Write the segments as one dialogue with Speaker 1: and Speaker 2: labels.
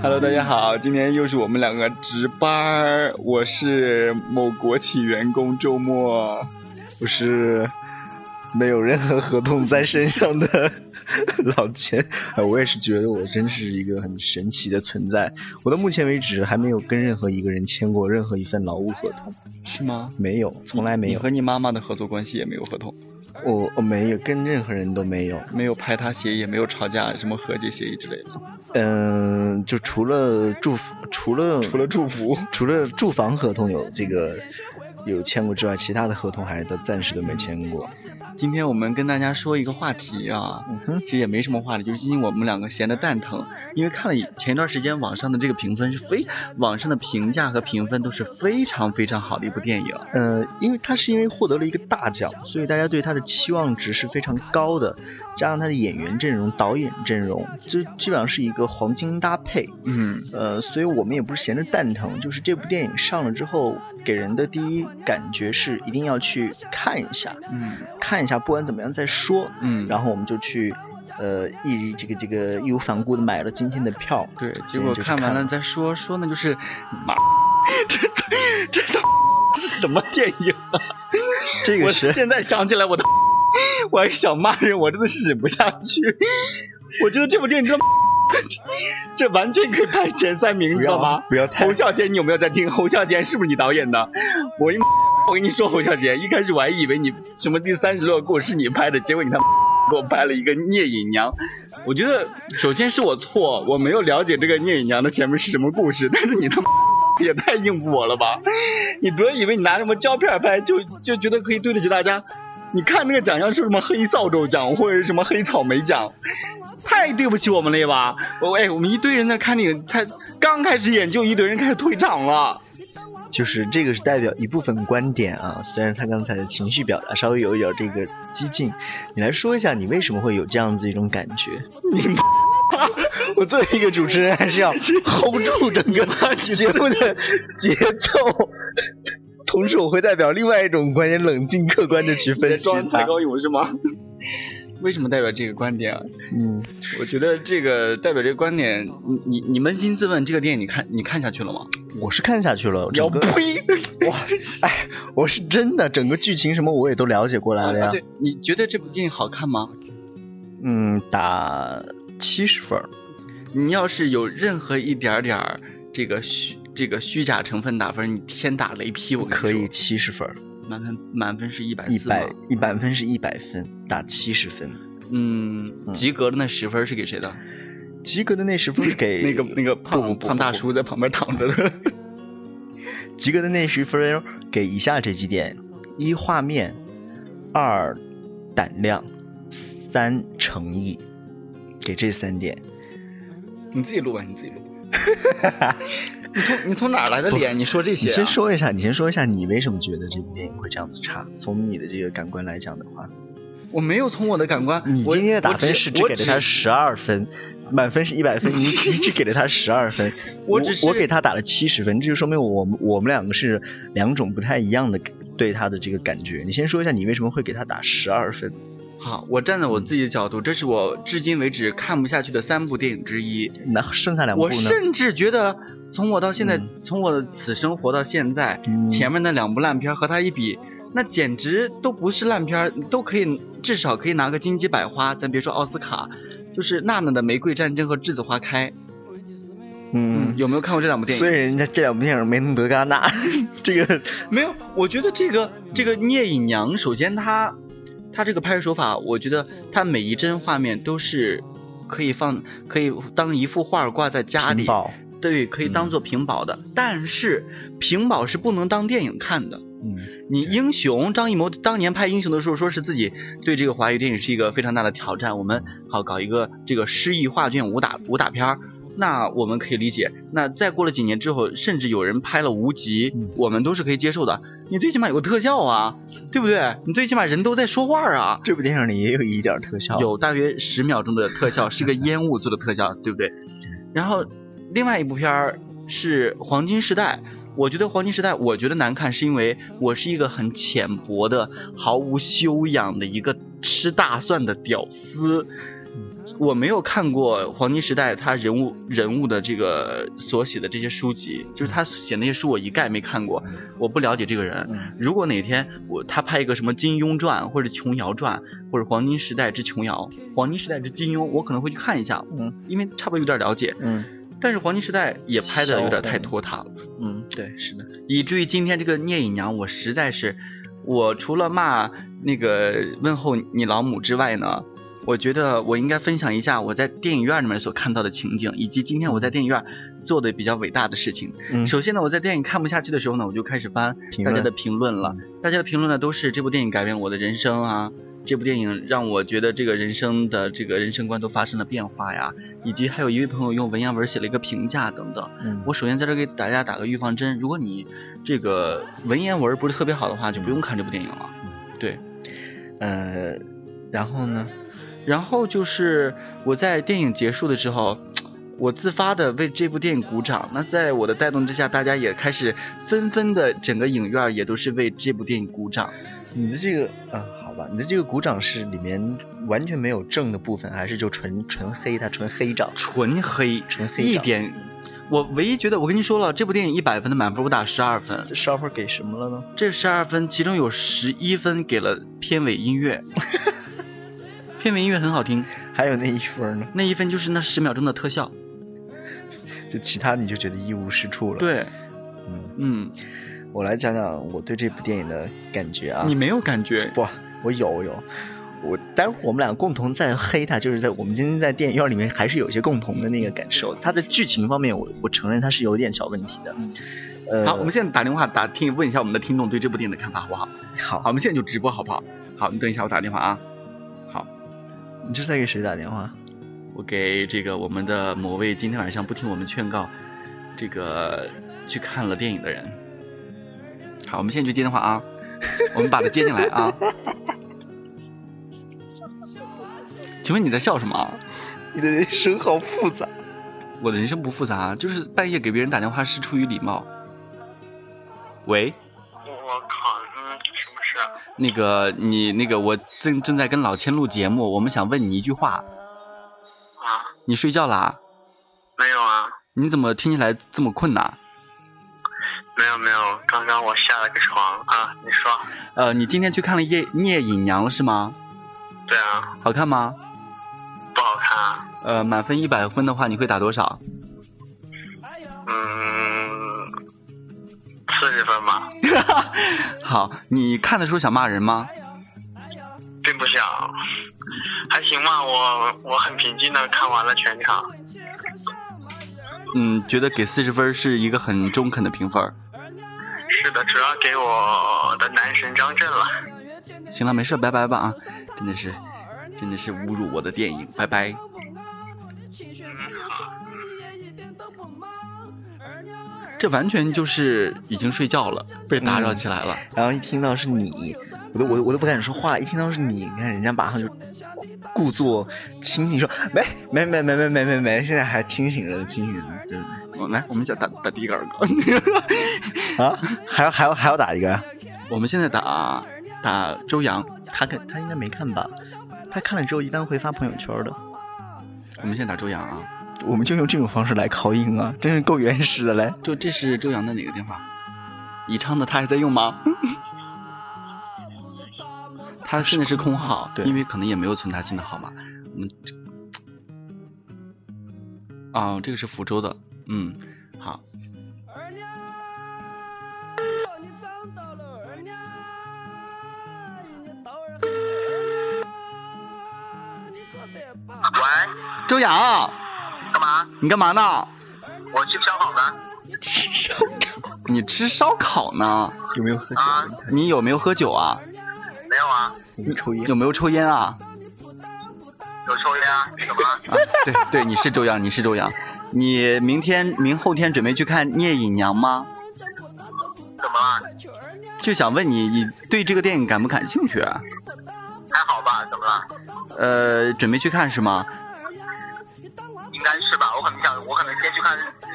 Speaker 1: Hello，大家好，今天又是我们两个值班我是某国企员工，周末，
Speaker 2: 我是没有任何合同在身上的 老钱。我也是觉得我真是一个很神奇的存在。我到目前为止还没有跟任何一个人签过任何一份劳务合同，
Speaker 1: 是吗？
Speaker 2: 没有，从来没有。
Speaker 1: 你和你妈妈的合作关系也没有合同。
Speaker 2: 我我没有跟任何人都没有，
Speaker 1: 没有拍他协议，也没有吵架，什么和解协议之类的。
Speaker 2: 嗯，就除了住，除了
Speaker 1: 除了住房，
Speaker 2: 除了住房合同有这个。有签过之外，其他的合同还是都暂时都没签过。
Speaker 1: 今天我们跟大家说一个话题啊，其实也没什么话题，就是今天我们两个闲的蛋疼，因为看了前一段时间网上的这个评分是非，网上的评价和评分都是非常非常好的一部电影。
Speaker 2: 呃，因为它是因为获得了一个大奖，所以大家对它的期望值是非常高的，加上它的演员阵容、导演阵容，就基本上是一个黄金搭配。
Speaker 1: 嗯，
Speaker 2: 呃，所以我们也不是闲的蛋疼，就是这部电影上了之后，给人的第一。感觉是一定要去看一下，
Speaker 1: 嗯，
Speaker 2: 看一下，不管怎么样再说，
Speaker 1: 嗯，
Speaker 2: 然后我们就去，呃，义这个这个义无反顾的买了今天的票，
Speaker 1: 对，结果看完了再说，说呢就是，妈，这这这是什么电影啊？
Speaker 2: 这个是
Speaker 1: 现在想起来我都，我还想骂人，我真的是忍不下去，我觉得这部电影真。这完全可以排前三名，知道吗？
Speaker 2: 不要太。
Speaker 1: 侯孝贤，你有没有在听？侯孝贤是不是你导演的？我我跟你说，侯孝贤，一开始我还以为你什么第三十六个是你拍的，结果你他妈给我拍了一个聂隐娘。我觉得首先是我错，我没有了解这个聂隐娘的前面是什么故事。但是你他妈也太应付我了吧？你不要以为你拿什么胶片拍就就觉得可以对得起大家。你看那个奖项是什么黑扫帚奖或者是什么黑草莓奖？太对不起我们了吧！我哎，我们一堆人在看电影，才刚开始演就一堆人开始退场了。
Speaker 2: 就是这个是代表一部分观点啊，虽然他刚才的情绪表达稍微有一点这个激进，你来说一下你为什么会有这样子一种感觉？
Speaker 1: 你妈！
Speaker 2: 我作为一个主持人，还是要 hold 住整个节目的节奏，同时我会代表另外一种观点，冷静客观的去分析。
Speaker 1: 装太高勇是吗？为什么代表这个观点啊？
Speaker 2: 嗯，
Speaker 1: 我觉得这个代表这个观点，你你你扪心自问，这个电影你看你看下去了吗？
Speaker 2: 我是看下去了，
Speaker 1: 整个呸！
Speaker 2: 我，哎，我是真的整个剧情什么我也都了解过来了呀。
Speaker 1: 对，你觉得这部电影好看吗？
Speaker 2: 嗯，打七十分。
Speaker 1: 你要是有任何一点点这个虚这个虚假成分打分，你天打雷劈！我
Speaker 2: 可以七十分。
Speaker 1: 满分满分是一百
Speaker 2: 一百一满分是一百分，打七十分。
Speaker 1: 嗯，及格的那十分是给谁的？
Speaker 2: 及格的那十分是给
Speaker 1: 那个那个胖胖大叔在旁边躺着的。
Speaker 2: 及格的那十分给以下这几点：一画面，二胆量，三诚意，给这三点。
Speaker 1: 你自己录吧，你自己录。你从你从哪来的脸？你说这些？
Speaker 2: 你先说一下，你先说一下，你为什么觉得这部电影会这样子差？从你的这个感官来讲的话，
Speaker 1: 我没有从我的感官。
Speaker 2: 你今天的打分是只给了他十二分，满分是一百分，你你只给了他十二分。
Speaker 1: 我只是
Speaker 2: 我给他打了七十分，这就说明我们我们两个是两种不太一样的对他的这个感觉。你先说一下，你为什么会给他打十二分？
Speaker 1: 好，我站在我自己的角度，这是我至今为止看不下去的三部电影之一。
Speaker 2: 那剩下两部
Speaker 1: 呢？我甚至觉得，从我到现在，从我的此生活到现在，前面那两部烂片和他一比，那简直都不是烂片，都可以至少可以拿个金鸡百花，咱别说奥斯卡，就是娜娜的《玫瑰战争》和《栀子花开》。
Speaker 2: 嗯，
Speaker 1: 有没有看过这两部电影？
Speaker 2: 所以人家这两部电影没能得戛纳。这 个
Speaker 1: 没有，我觉得这个这个聂隐娘，首先她。他这个拍摄手法，我觉得他每一帧画面都是可以放，可以当一幅画挂在家里，对，可以当做屏保的。但是屏保是不能当电影看的。
Speaker 2: 嗯，
Speaker 1: 你英雄张艺谋当年拍英雄的时候，说是自己对这个华语电影是一个非常大的挑战。我们好搞一个这个诗意画卷武打武打片儿。那我们可以理解，那再过了几年之后，甚至有人拍了无极，我们都是可以接受的。你最起码有个特效啊，对不对？你最起码人都在说话啊。
Speaker 2: 这部电影里也有一点特效，
Speaker 1: 有大约十秒钟的特效，是个 烟雾做的特效，对不对？然后另外一部片儿是《黄金时代》，我觉得《黄金时代》我觉得难看，是因为我是一个很浅薄的、毫无修养的一个吃大蒜的屌丝。我没有看过黄金时代他人物人物的这个所写的这些书籍，就是他写那些书我一概没看过，我不了解这个人。
Speaker 2: 嗯。
Speaker 1: 如果哪天我他拍一个什么金庸传或者琼瑶传或者黄金时代之琼瑶、黄金时代之金庸，我可能会去看一下，
Speaker 2: 嗯。
Speaker 1: 因为差不多有点了解。
Speaker 2: 嗯。
Speaker 1: 但是黄金时代也拍的有点太拖沓了。
Speaker 2: 嗯，对，是的，
Speaker 1: 以至于今天这个聂隐娘，我实在是，我除了骂那个问候你老母之外呢，我觉得我应该分享一下我在电影院里面所看到的情景，以及今天我在电影院做的比较伟大的事情。
Speaker 2: 嗯
Speaker 1: 首先呢，我在电影看不下去的时候呢，我就开始翻大家的评论了。大家的评论呢，都是这部电影改变我的人生啊，这部电影让我觉得这个人生的这个人生观都发生了变化呀，以及还有一位朋友用文言文写了一个评价等等。
Speaker 2: 嗯
Speaker 1: 我首先在这给大家打个预防针，如果你这个文言文不是特别好的话，就不用看这部电影了。对，
Speaker 2: 呃，然后呢？
Speaker 1: 然后就是我在电影结束的时候，我自发的为这部电影鼓掌。那在我的带动之下，大家也开始纷纷的整个影院也都是为这部电影鼓掌。
Speaker 2: 你的这个啊，好吧，你的这个鼓掌是里面完全没有正的部分，还是就纯纯黑？它纯黑掌？
Speaker 1: 纯黑，
Speaker 2: 纯黑
Speaker 1: 一点。我唯一觉得，我跟你说了，这部电影一百分的满分我打十二分，
Speaker 2: 这十二分给什么了呢？
Speaker 1: 这十二分其中有十一分给了片尾音乐，片尾音乐很好听，
Speaker 2: 还有那一分呢？
Speaker 1: 那一分就是那十秒钟的特效。
Speaker 2: 就其他你就觉得一无是处了。，
Speaker 1: 对，
Speaker 2: 嗯，
Speaker 1: 嗯，
Speaker 2: 我来讲讲我对这部电影的感觉啊。
Speaker 1: 你没有感觉？
Speaker 2: 不，我有我有，我待会儿我们俩共同在黑他，就是在我们今天在电影院里面还是有一些共同的那个感受。他的剧情方面我，我承认他是有点小问题的。呃，
Speaker 1: 好，我们现在打电话打听问一下我们的听众对这部电影的看法，好不好？
Speaker 2: 好
Speaker 1: 好，我们现在就直播，好不好？好，你等一下，我打电话啊。好，
Speaker 2: 你这是在给谁打电话？
Speaker 1: 我给这个我们的某位今天晚上不听我们劝告，这个去看了电影的人。好，我们现在去接电话啊，我们把他接进来啊。请问你在笑什么啊？
Speaker 2: 你的人生好复杂。
Speaker 1: 我的人生不复杂，就是半夜给别人打电话是出于礼貌。喂，
Speaker 3: 我靠？
Speaker 1: 那个你那个我正正在跟老千录节目，我们想问你一句话，
Speaker 3: 啊，
Speaker 1: 你睡觉啦？
Speaker 3: 没有啊，
Speaker 1: 你怎么听起来这么困呐？
Speaker 3: 没有没有，刚刚我下了个床啊，你说，
Speaker 1: 呃，你今天去看了聂聂隐娘了是吗？
Speaker 3: 对啊，
Speaker 1: 好看吗？
Speaker 3: 不好看啊，
Speaker 1: 呃，满分一百分的话，你会打多少？
Speaker 3: 嗯，四十分吧，
Speaker 1: 好，你看的时候想骂人吗？
Speaker 3: 并不想，还行吧，我我很平静的看完了全场，
Speaker 1: 嗯，觉得给四十分是一个很中肯的评分。
Speaker 3: 是的，主要给我的男神张震了，
Speaker 1: 行了，没事，拜拜吧啊！真的是，真的是侮辱我的电影，拜拜。这完全就是已经睡觉了，被打扰起来了。
Speaker 2: 然后一听到是你，我都我都我都不敢说话。一听到是你，你看人家马上就故作清醒，说没没没没没没没没，现在还清醒着，清醒着，对
Speaker 1: 我来，我们先打打第一个耳光。
Speaker 2: 啊，还要还要还要打一个呀？
Speaker 1: 我们现在打打周洋，
Speaker 2: 他看他应该没看吧？他看了之后一般会发朋友圈的。
Speaker 1: 我们现在打周洋啊。
Speaker 2: 我们就用这种方式来考音啊，真是够原始的嘞。
Speaker 1: 就这是周洋的哪个电话？宜昌的他还在用吗？他现在是空号，
Speaker 2: 对
Speaker 1: 因为可能也没有存他新的号码。我们啊、这个是福州的，嗯，好，
Speaker 3: 喂，
Speaker 1: 周洋，
Speaker 3: 干嘛？
Speaker 1: 你干嘛呢？
Speaker 3: 我去烧烤呢，
Speaker 1: 你吃烧烤呢？
Speaker 2: 有没有喝酒？
Speaker 3: 啊
Speaker 1: 你有没有喝酒啊？
Speaker 3: 没有啊，
Speaker 2: 有没有抽烟？
Speaker 1: 有没有抽烟啊？
Speaker 3: 有抽烟啊，怎么了？
Speaker 1: 啊，对对，你是周洋，你是周洋。你明天、明后天准备去看《聂隐娘》吗？
Speaker 3: 怎么了？
Speaker 1: 就想问你，你对这个电影感不感兴趣啊？
Speaker 3: 还好吧？怎么了？
Speaker 1: 呃，准备去看是吗？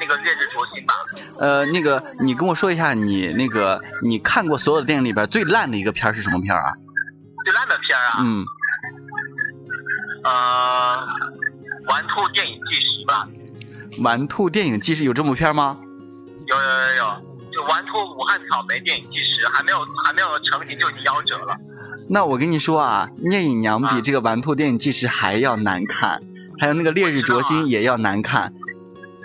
Speaker 3: 那个《烈日灼心》吧。
Speaker 1: 呃，那个，你跟我说一下，你那个你看过所有的电影里边最烂的一个片儿是什么片儿啊？
Speaker 3: 最烂的片儿啊，
Speaker 1: 嗯，
Speaker 3: 呃，玩兔电影纪实吧，
Speaker 1: 玩兔电影纪实有这部片吗？
Speaker 3: 有有有有，就玩兔武汉草莓电影纪实，还没有还没有成型就已经夭折了。
Speaker 1: 那我跟你说啊，聂隐娘比这个玩兔电影纪实还要难看，还有那个烈日灼心也要难看。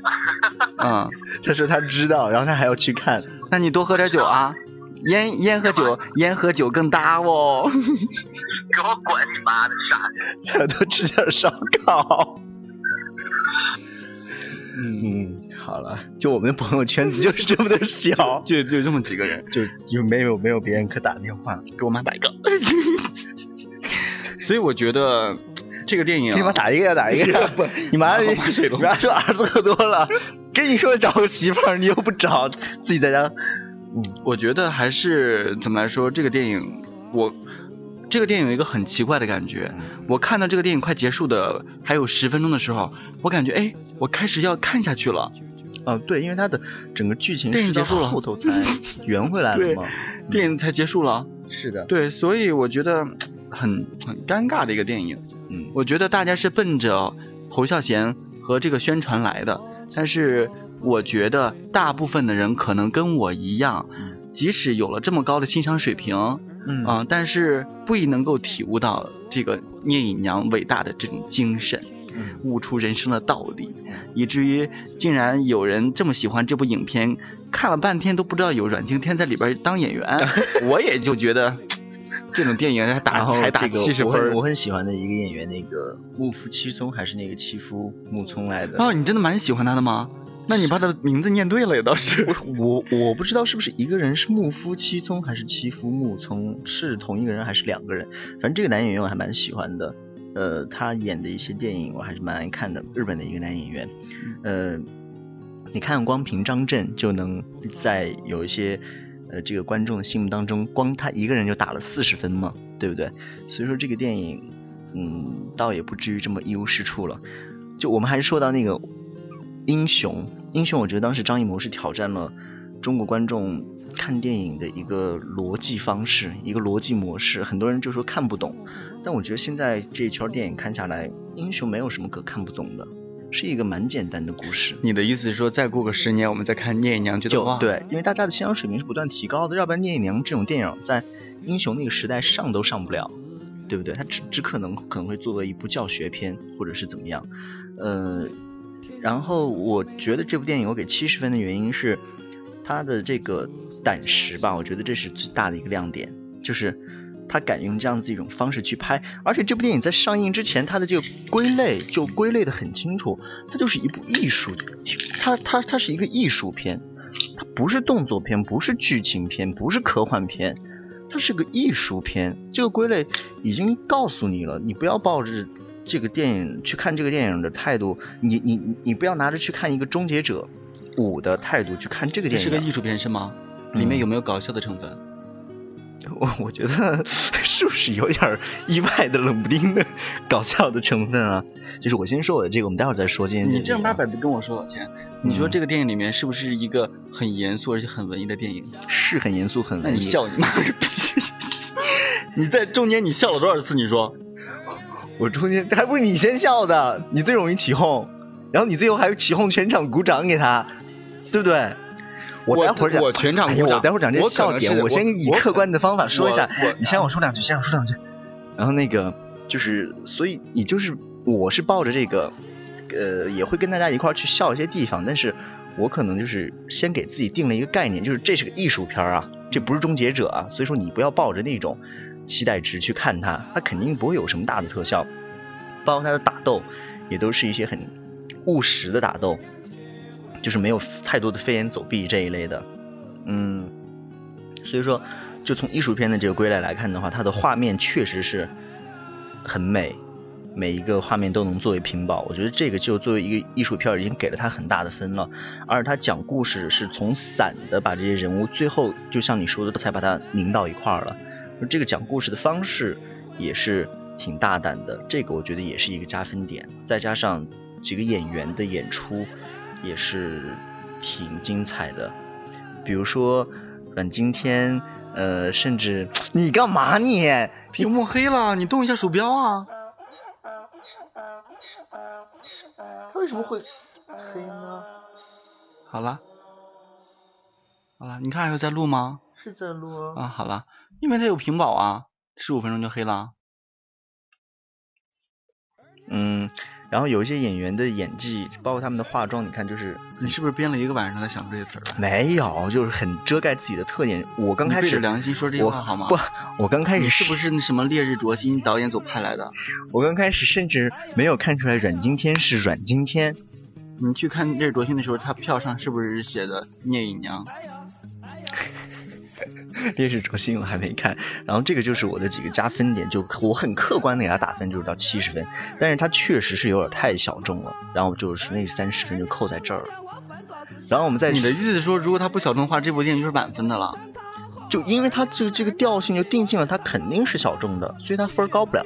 Speaker 1: 嗯，
Speaker 2: 他说他知道，然后他还要去看。
Speaker 1: 那你多喝点酒啊，烟烟和酒，烟和酒更搭哦。
Speaker 3: 给我滚你妈的傻！
Speaker 2: 多吃点烧烤。嗯，好了，就我们的朋友圈子就是这么的小，
Speaker 1: 就就这么几个人，
Speaker 2: 就就没有没有别人可打电话，
Speaker 1: 给我妈打一个。所以我觉得这个电影，
Speaker 2: 给你妈打一个呀，打一个。不，你妈你妈说儿子喝多了，跟你说找个媳妇儿，你又不找，自己在家。
Speaker 1: 嗯，我觉得还是怎么来说，这个电影我。这个电影有一个很奇怪的感觉，我看到这个电影快结束的还有十分钟的时候，我感觉哎，我开始要看下去了。
Speaker 2: 哦，对，因为它的整个剧情
Speaker 1: 电影结束了
Speaker 2: 后头才 圆回来了嘛，
Speaker 1: 电影才结束了。
Speaker 2: 是的，
Speaker 1: 对，所以我觉得很很尴尬的一个电影。
Speaker 2: 嗯，
Speaker 1: 我觉得大家是奔着侯孝贤和这个宣传来的，但是我觉得大部分的人可能跟我一样，即使有了这么高的欣赏水平。
Speaker 2: 嗯。
Speaker 1: 但是不一能够体悟到这个聂隐娘伟大的这种精神，悟出人生的道理，以至于竟然有人这么喜欢这部影片，看了半天都不知道有阮经天在里边当演员，我也就觉得这种电影还打还打七十分。
Speaker 2: 我很喜欢的一个演员，那个木夫七松还是那个七夫木聪来的。
Speaker 1: 哦，你真的蛮喜欢他的吗？那你把他的名字念对了也倒是，
Speaker 2: 我我不知道是不是一个人是木夫七聪还是七夫木聪是同一个人还是两个人，反正这个男演员我还蛮喜欢的，呃，他演的一些电影我还是蛮爱看的，日本的一个男演员，呃，你看光凭张震就能在有一些呃这个观众心目当中，光他一个人就打了四十分嘛，对不对？所以说这个电影，嗯，倒也不至于这么一无是处了，就我们还是说到那个英雄。英雄，我觉得当时张艺谋是挑战了中国观众看电影的一个逻辑方式，一个逻辑模式。很多人就说看不懂，但我觉得现在这一圈电影看下来，英雄没有什么可看不懂的，是一个蛮简单的故事。
Speaker 1: 你的意思是说，再过个十年，我们再看聂隐娘，觉得哇，
Speaker 2: 对，因为大家的欣赏水平是不断提高的，要不然聂隐娘这种电影在英雄那个时代上都上不了，对不对？它只只可能可能会作为一部教学片，或者是怎么样，呃。然后我觉得这部电影我给七十分的原因是，它的这个胆识吧，我觉得这是最大的一个亮点，就是他敢用这样子一种方式去拍，而且这部电影在上映之前，它的这个归类就归类的很清楚，它就是一部艺术，它它它是一个艺术片，它不是动作片，不是剧情片，不是科幻片，它是个艺术片，这个归类已经告诉你了，你不要抱着。这个电影去看这个电影的态度，你你你不要拿着去看一个《终结者五》的态度去看这个电影。
Speaker 1: 是个艺术片是吗？里面有没有搞笑的成分？
Speaker 2: 我我觉得 是不是有点意外的冷不丁的 搞笑的成分啊？就是我先说我的这个，我们待会儿再说。今天
Speaker 1: 你正儿八百的跟我说老钱，你说这个电影里面是不是一个很严肃而且很文艺的电影？
Speaker 2: 是很严肃很文艺。
Speaker 1: 那你笑你妈个逼！你在中间你笑了多少次？你说？
Speaker 2: 我中间还不是你先笑的，你最容易起哄，然后你最后还起哄，全场鼓掌给他，对不对？
Speaker 1: 我
Speaker 2: 待会儿讲，
Speaker 1: 我全场鼓掌。
Speaker 2: 我待会儿讲这些笑点，
Speaker 1: 我
Speaker 2: 先以客观的方法说一下。
Speaker 1: 你
Speaker 2: 先让我说两句，先让我说两句。然后那个就是，所以你就是，我是抱着这个，呃，也会跟大家一块儿去笑一些地方，但是我可能就是先给自己定了一个概念，就是这是个艺术片啊，这不是终结者啊，所以说你不要抱着那种。期待值去看它，它肯定不会有什么大的特效，包括它的打斗，也都是一些很务实的打斗，就是没有太多的飞檐走壁这一类的，嗯，所以说，就从艺术片的这个归类来看的话，它的画面确实是很美，每一个画面都能作为屏保，我觉得这个就作为一个艺术片已经给了它很大的分了，而它讲故事是从散的把这些人物最后就像你说的才把它拧到一块儿了。这个讲故事的方式也是挺大胆的，这个我觉得也是一个加分点。再加上几个演员的演出也是挺精彩的，比如说阮经天，呃，甚至 你干嘛你？
Speaker 1: 屏幕黑了，你动一下鼠标啊！
Speaker 2: 为什么会黑呢？
Speaker 1: 好了，好了，你看还有在录吗？
Speaker 2: 是在录啊。
Speaker 1: 啊，好了，因为它有屏保啊，十五分钟就黑了。
Speaker 2: 嗯，然后有一些演员的演技，包括他们的化妆，你看就是
Speaker 1: 你是不是编了一个晚上在想这些词儿？
Speaker 2: 没有，就是很遮盖自己的特点。我刚开始
Speaker 1: 着良心说这些话好吗？
Speaker 2: 不，我刚开始
Speaker 1: 你是不是那什么烈日灼心导演组派来的？
Speaker 2: 我刚开始甚至没有看出来阮经天是阮经天。
Speaker 1: 你去看烈日灼心的时候，他票上是不是写的聂隐娘？
Speaker 2: 烈日灼心我还没看，然后这个就是我的几个加分点，就我很客观的给他打分，就是到七十分，但是他确实是有点太小众了，然后就是那三十分就扣在这儿了。然后我们再
Speaker 1: 你的意思是说，如果他不小众的话，这部电影就是满分的了？
Speaker 2: 就因为他就这个调性就定性了，他肯定是小众的，所以他分高不了。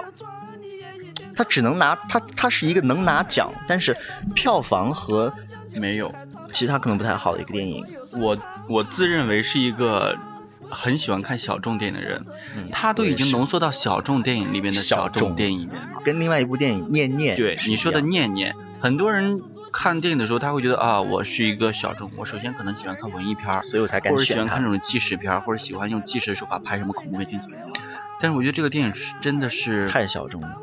Speaker 2: 他只能拿他他是一个能拿奖，但是票房和
Speaker 1: 没有，
Speaker 2: 其他可能不太好的一个电影。
Speaker 1: 我我自认为是一个很喜欢看小众电影的人，
Speaker 2: 嗯
Speaker 1: 他都已经浓缩到小众电影里面的小
Speaker 2: 小众
Speaker 1: 众电影里面了。
Speaker 2: 跟另外一部电影《念念》
Speaker 1: 对你说的念念，很多人看电影的时候，他会觉得啊，我是一个小众，我首先可能喜欢看文艺片儿，
Speaker 2: 所以我才敢
Speaker 1: 或者喜欢看这种纪实片儿，或者喜欢用纪实的手法拍什么恐怖片、惊悚片。但是我觉得这个电影是真的是
Speaker 2: 太小众了。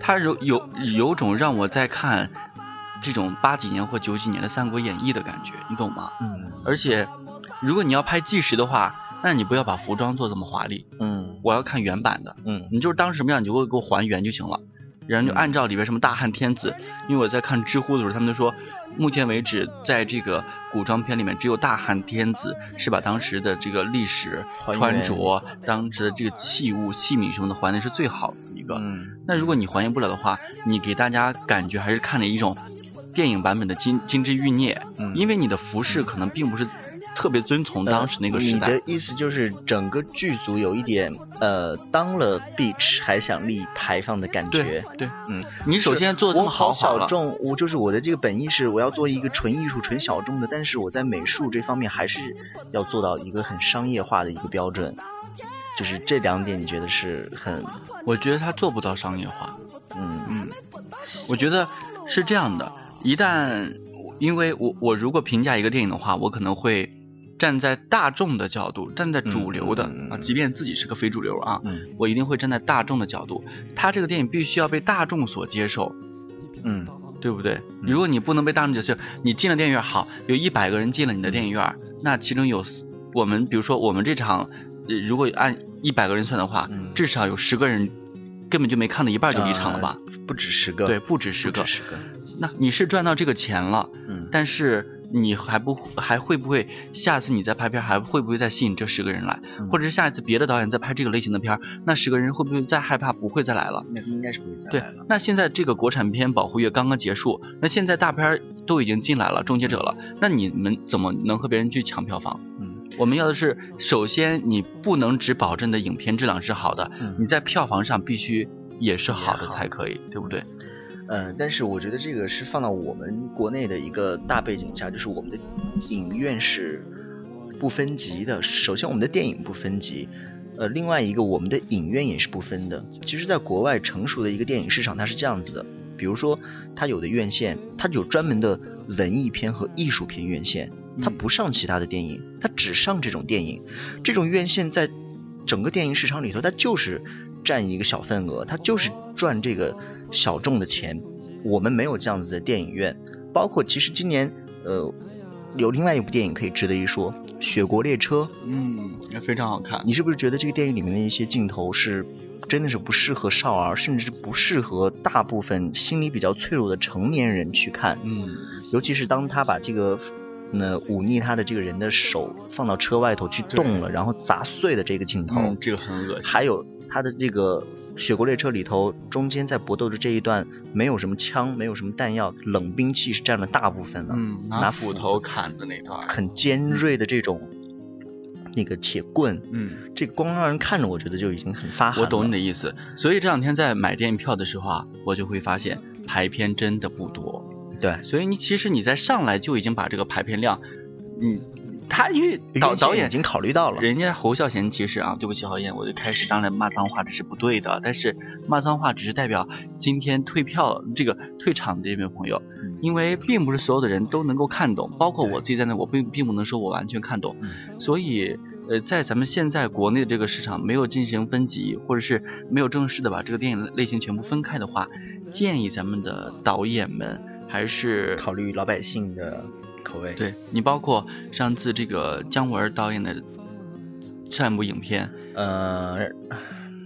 Speaker 1: 它有有有种让我在看这种八几年或九几年的《三国演义》的感觉，你懂吗？
Speaker 2: 嗯
Speaker 1: 而且，如果你要拍纪实的话，那你不要把服装做这么华丽，
Speaker 2: 嗯
Speaker 1: 我要看原版的。
Speaker 2: 嗯
Speaker 1: 你就是当时什么样，你就给我给我还原就行了。然后就
Speaker 2: 嗯
Speaker 1: 按照里边什么大汉天子，因为我在看知乎的时候，他们就说，目前为止在这个古装片里面，只有大汉天子是把当时的这个历史穿着、当时的这个器物、器皿什么的还原是最好的一个。
Speaker 2: 嗯
Speaker 1: 那如果你还原不了的话，你给大家感觉还是看了一种电影版本的金金枝玉孽，
Speaker 2: 嗯
Speaker 1: 因为你的服饰可能并不是特别遵从当时那个时代。
Speaker 2: 呃你的意思就是整个剧组有一点呃，当了 bitch 还想立牌坊的感觉。
Speaker 1: 对，
Speaker 2: 嗯，
Speaker 1: 你首先做
Speaker 2: 我好小众，我就是我的这个本意是我要做一个纯艺术、纯小众的，但是我在美术这方面还是要做到一个很商业化的一个标准。就是这两点，你觉得是很
Speaker 1: 我觉得他做不到商业化。
Speaker 2: 嗯
Speaker 1: 嗯，我觉得是这样的，一旦因为我我如果评价一个电影的话，我可能会站在大众的角度，站在主流的、啊，即便自己是个非主流啊，
Speaker 2: 嗯
Speaker 1: 我一定会站在大众的角度。他这个电影必须要被大众所接受，
Speaker 2: 嗯
Speaker 1: 对不对？如果你不能被大众接受，你进了电影院，好，有一百个人进了你的电影院，那其中有四我们比如说我们这场，呃如果按一百个人算的话，
Speaker 2: 嗯
Speaker 1: 至少有十个人根本就没看到一半就离场了吧？
Speaker 2: 呃不止十个，
Speaker 1: 对，不止十个
Speaker 2: 不止。十个。
Speaker 1: 那你是赚到这个钱了，
Speaker 2: 嗯
Speaker 1: 但是你还不还会不会下次你再拍片儿还会不会再吸引这十个人来，
Speaker 2: 嗯
Speaker 1: 或者是下一次别的导演再拍这个类型的片儿，那十个人会不会再害怕不会再来了？
Speaker 2: 那应该是不会再来了。，
Speaker 1: 那现在这个国产片保护月刚刚结束，那现在大片都已经进来了，终结者了，那你们怎么能和别人去抢票房？
Speaker 2: 嗯
Speaker 1: 我们要的是，首先你不能只保证的影片质量是好的，
Speaker 2: 嗯
Speaker 1: 你在票房上必须也是好的才可以，对不对？
Speaker 2: 呃，但是我觉得这个是放到我们国内的一个大背景下，就是我们的影院是不分级的。首先，我们的电影不分级，呃，另外一个我们的影院也是不分的。其实，在国外成熟的一个电影市场，它是这样子的，比如说，它有的院线，它有专门的文艺片和艺术片院线，它
Speaker 1: 嗯
Speaker 2: 不上其他的电影，它只上这种电影。这种院线在整个电影市场里头，它就是占一个小份额，它就是赚这个小众的钱。我们没有这样子的电影院，包括其实今年呃有另外一部电影可以值得一说，《雪国列车》。
Speaker 1: 嗯，非常好看。
Speaker 2: 你是不是觉得这个电影里面的一些镜头是真的是不适合少儿，甚至不适合大部分心理比较脆弱的成年人去看？
Speaker 1: 嗯，
Speaker 2: 尤其是当他把这个那忤逆他的这个人的手放到车外头去动了，然后砸碎的这个镜头，
Speaker 1: 嗯，这个很恶心。
Speaker 2: 还有他的这个《雪国列车》里头，中间在搏斗的这一段，没有什么枪，没有什么弹药，冷兵器是占了大部分的，
Speaker 1: 嗯，
Speaker 2: 拿
Speaker 1: 拿斧头砍的那段。
Speaker 2: 很尖锐的这种那个铁棍，
Speaker 1: 嗯，
Speaker 2: 这光让人看着，我觉得就已经很发寒
Speaker 1: 我懂你的意思。所以这两天在买电影票的时候啊，我就会发现排片真的不多。
Speaker 2: 对，
Speaker 1: 所以你其实你在上来就已经把这个排片量，嗯，他因为导导演
Speaker 2: 已经考虑到了，
Speaker 1: 人家侯孝贤其实啊，对不起，侯燕，我就开始当然骂脏话这是不对的，但是骂脏话只是代表今天退票这个退场的这位朋友，
Speaker 2: 嗯。
Speaker 1: 因为并不是所有的人都能够看懂，包括我自己在内，我并并不能说我完全看懂，
Speaker 2: 嗯。
Speaker 1: 所以呃，在咱们现在国内的这个市场没有进行分级，或者是没有正式的把这个电影类型全部分开的话，建议咱们的导演们还是
Speaker 2: 考虑老百姓的口味。，
Speaker 1: 对你包括上次这个姜文导演的上一部影片。
Speaker 2: 呃，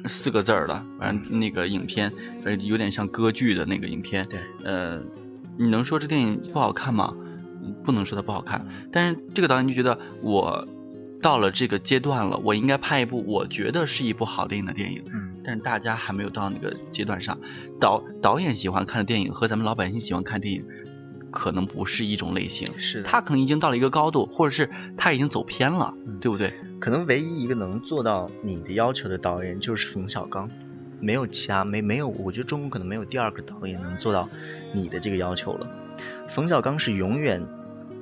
Speaker 1: 四个字儿的，反正那个影片，反正有点像歌剧的那个影片。
Speaker 2: 对，
Speaker 1: 呃，你能说这电影不好看吗？不能说它不好看，但是这个导演就觉得我到了这个阶段了，我应该拍一部我觉得是一部好电影的电影。
Speaker 2: 嗯，
Speaker 1: 但是大家还没有到那个阶段上，导导演喜欢看的电影和咱们老百姓喜欢看电影可能不是一种类型。
Speaker 2: 是
Speaker 1: 他可能已经到了一个高度，或者是他已经走偏了，
Speaker 2: 嗯
Speaker 1: 对不对？
Speaker 2: 可能唯一一个能做到你的要求的导演就是冯小刚，没有其他没没有，我觉得中国可能没有第二个导演能做到你的这个要求了。冯小刚是永远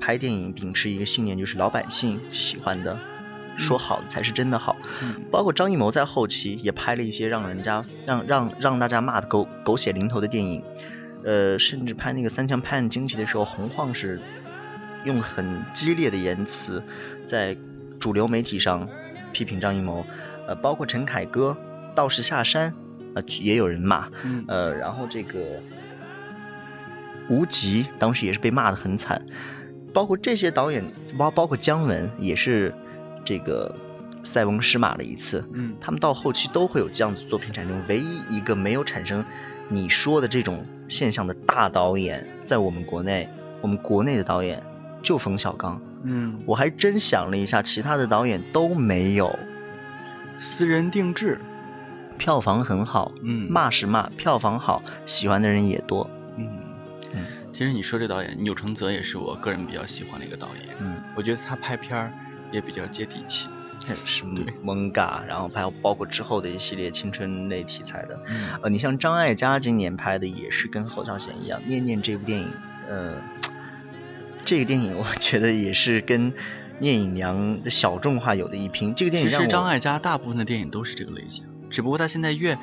Speaker 2: 拍电影秉持一个信念，就是老百姓喜欢的，说好的才是真的好。
Speaker 1: 嗯。
Speaker 2: 包括张艺谋在后期也拍了一些让人家让让让大家骂的狗狗血淋头的电影，呃，甚至拍那个《三枪拍案惊奇》的时候，洪晃是用很激烈的言辞在主流媒体上批评张艺谋，呃，包括陈凯歌《道士下山》呃，也有人骂，
Speaker 1: 嗯。
Speaker 2: 呃，然后这个无极当时也是被骂得很惨，包括这些导演，包包括姜文也是这个塞翁失马了一次，
Speaker 1: 嗯
Speaker 2: 他们到后期都会有这样子作品产生。唯一一个没有产生你说的这种现象的大导演，在我们国内，我们国内的导演就冯小刚。
Speaker 1: 嗯，
Speaker 2: 我还真想了一下，其他的导演都没有，
Speaker 1: 私人定制，
Speaker 2: 票房很好，
Speaker 1: 嗯
Speaker 2: 骂是骂，票房好，喜欢的人也多。
Speaker 1: 嗯
Speaker 2: 嗯
Speaker 1: 其实你说这导演钮承泽也是我个人比较喜欢的一个导演，
Speaker 2: 嗯，
Speaker 1: 我觉得他拍片儿也比较接地气。
Speaker 2: 是
Speaker 1: 对
Speaker 2: 蒙嘎，然后还有包括之后的一系列青春类题材的。
Speaker 1: 嗯
Speaker 2: 呃，你像张艾嘉今年拍的也是跟侯孝贤一样，《念念》这部电影，呃，这个电影我觉得也是跟聂隐娘的小众化有的一拼。这个电影
Speaker 1: 其实张艾嘉大部分的电影都是这个类型，只不过他现在越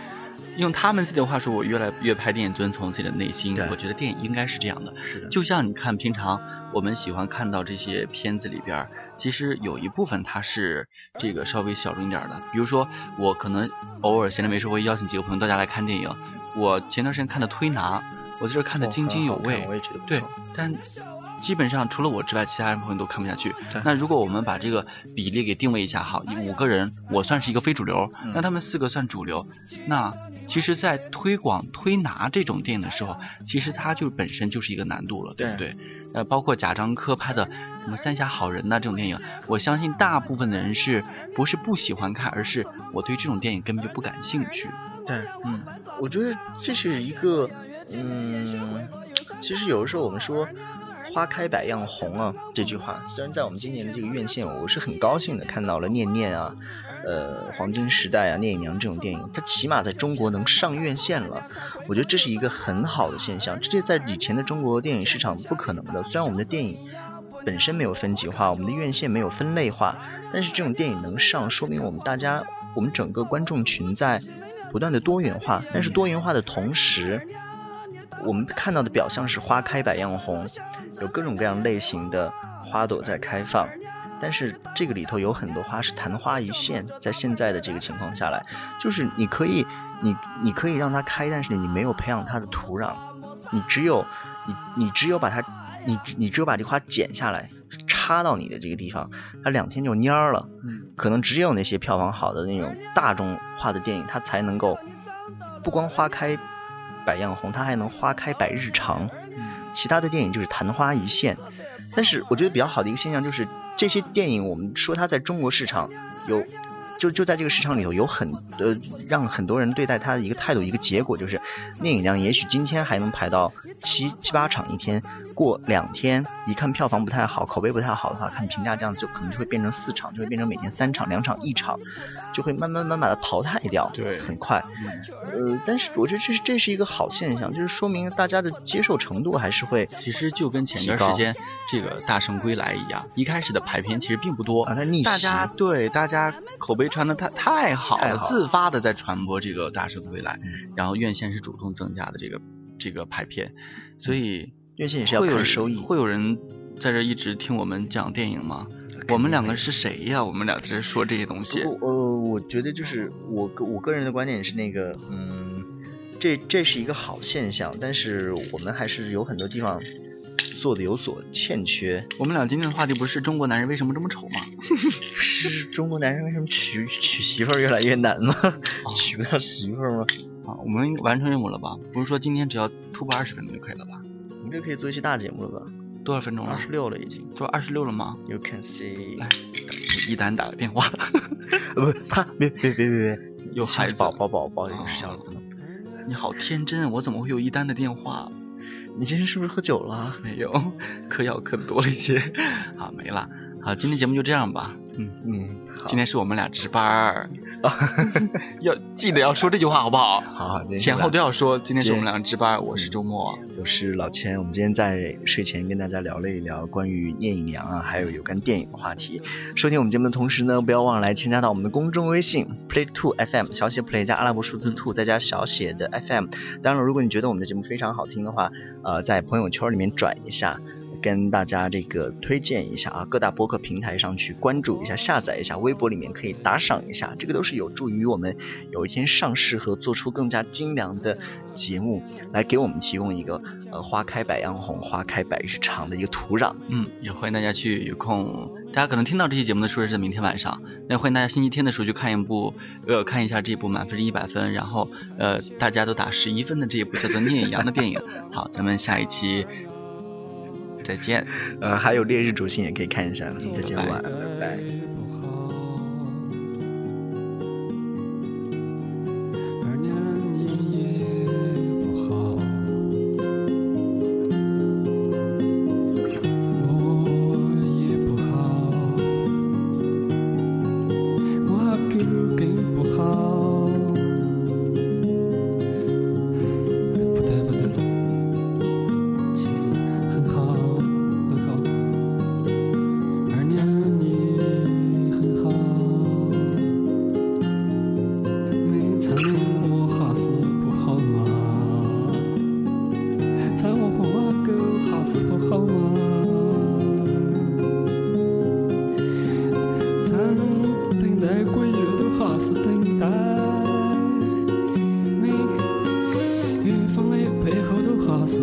Speaker 1: 用他们自己的话说，我越来越拍电影遵从自己的内心。我觉得电影应该是这样的，
Speaker 2: 是的，
Speaker 1: 就像你看平常我们喜欢看到这些片子里边，其实有一部分它是这个稍微小众一点的，比如说我可能偶尔闲着没事会邀请几个朋友到家来看电影。我前段时间看的《推拿》，我在这看的
Speaker 2: 哦
Speaker 1: 津津有味。
Speaker 2: 我也觉得不
Speaker 1: 对，但基本上除了我之外，其他人朋友都看不下去
Speaker 2: 对。
Speaker 1: 那如果我们把这个比例给定位一下，哈，五个人，我算是一个非主流，
Speaker 2: 嗯
Speaker 1: 那他们四个算主流。那其实，在推广推拿这种电影的时候，其实它就本身就是一个难度了，对不对？呃，包括贾樟柯拍的什么《三峡好人》呐这种电影，我相信大部分的人是不是不喜欢看，而是我对这种电影根本就不感兴趣。
Speaker 2: 对，
Speaker 1: 嗯
Speaker 2: 我觉得这是一个，嗯，其实有的时候我们说“花开百样红”啊这句话，虽然在我们今年的这个院线，我是很高兴的看到了《念念》啊，呃，《黄金时代》啊，《聂隐娘》这种电影，它起码在中国能上院线了，我觉得这是一个很好的现象，这就在以前的中国电影市场不可能的。虽然我们的电影本身没有分级化，我们的院线没有分类化，但是这种电影能上，说明我们大家，我们整个观众群在不断的多元化。但是多元化的同时，我们看到的表象是花开百样红，有各种各样类型的花朵在开放。但是这个里头有很多花是昙花一现，在现在的这个情况下来，就是你可以，你你可以让它开，但是你没有培养它的土壤，你只有你你只有把它，你你只有把这花剪下来，插到你的这个地方，它两天就蔫儿了。
Speaker 1: 嗯
Speaker 2: 可能只有那些票房好的那种大众化的电影，它才能够不光花开百样红，它还能花开百日长。
Speaker 1: 嗯
Speaker 2: 其他的电影就是昙花一现。但是我觉得比较好的一个现象就是，这些电影我们说它在中国市场有就就在这个市场里头有很呃让很多人对待他的一个态度，一个结果就是电影量也许今天还能排到七七八场一天，过两天一看票房不太好，口碑不太好的话，看评价这样子就可能就会变成四场，就会变成每天三场、两场一场，就会慢慢慢慢把它淘汰掉，
Speaker 1: 对
Speaker 2: 很快。呃，但是我觉得这是这是一个好现象，就是说明大家的接受程度还是会
Speaker 1: 其实就跟前段时间这个《大圣归来》一样，一开始的排片其实并不多，
Speaker 2: 啊，它逆袭
Speaker 1: 大家对大家口碑传的太太好了，
Speaker 2: 好
Speaker 1: 自发的在传播这个《大圣归来》
Speaker 2: 嗯
Speaker 1: 然后院线是主动增加的这个这个排片，所以
Speaker 2: 院线也是要
Speaker 1: 会有
Speaker 2: 看收益。
Speaker 1: 会有人在这一直听我们讲电影吗？我们两个是谁呀？我们俩在这说这些东西。
Speaker 2: 呃，我觉得就是我个我个人的观点是那个，嗯，这这是一个好现象，但是我们还是有很多地方做的有所欠缺。
Speaker 1: 我们俩今天的话题不是中国男人为什么这么丑吗？
Speaker 2: 是中国男人为什么娶娶媳妇儿越来越难吗？
Speaker 1: 哦
Speaker 2: 娶不到媳妇儿吗？
Speaker 1: 啊，我们完成任务了吧？不是说今天只要突破二十分钟就可以了吧？
Speaker 2: 我们这可以做一期大节目了吧？
Speaker 1: 多少分钟了？
Speaker 2: 二十六了已经。
Speaker 1: 说二十六了吗
Speaker 2: ？You can see，
Speaker 1: 来给一丹打个电话。
Speaker 2: 呃不，他别别别别别，
Speaker 1: 有孩子
Speaker 2: 宝宝宝宝有点小
Speaker 1: 啊你好天真，我怎么会有一丹的电话？
Speaker 2: 你今天是不是喝酒了？
Speaker 1: 没有，嗑药嗑的多了一些。好，没了。好，今天节目就这样吧。嗯，
Speaker 2: 嗯，
Speaker 1: 今天是我们俩值班儿，要记得要说这句话好不好？
Speaker 2: 好好，
Speaker 1: 前后都要说。今天是我们俩值班儿，我是周末。
Speaker 2: 我是老千，我们今天在睡前跟大家聊了一聊关于聂隐娘啊，还有有关电影的话题。收听我们节目的同时呢，不要忘了来添加到我们的公众微信 play two fm 小写 play 加阿拉伯数字 two 再加小写的 fm。当然了，如果你觉得我们的节目非常好听的话，呃，在朋友圈里面转一下。跟大家这个推荐一下啊，各大播客平台上去关注一下、下载一下，微博里面可以打赏一下，这个都是有助于我们有一天上市和做出更加精良的节目，来给我们提供一个呃花开百样红、花开百日长的一个土壤。
Speaker 1: 嗯，也欢迎大家去有空，大家可能听到这期节目的时候是明天晚上，那欢迎大家星期天的时候去看一部，呃，看一下这部满分是一百分，然后呃大家都打十一分的这一部叫做《聂隐娘》的电影。好，咱们下一期再见。
Speaker 2: 呃，还有烈日灼心也可以看一下。再见，
Speaker 1: 拜拜
Speaker 2: 晚安，拜拜。
Speaker 4: 猜我还是不好吗？猜我和我狗还是不好吗？猜等待鬼热都还是等待，你远方的背后都还是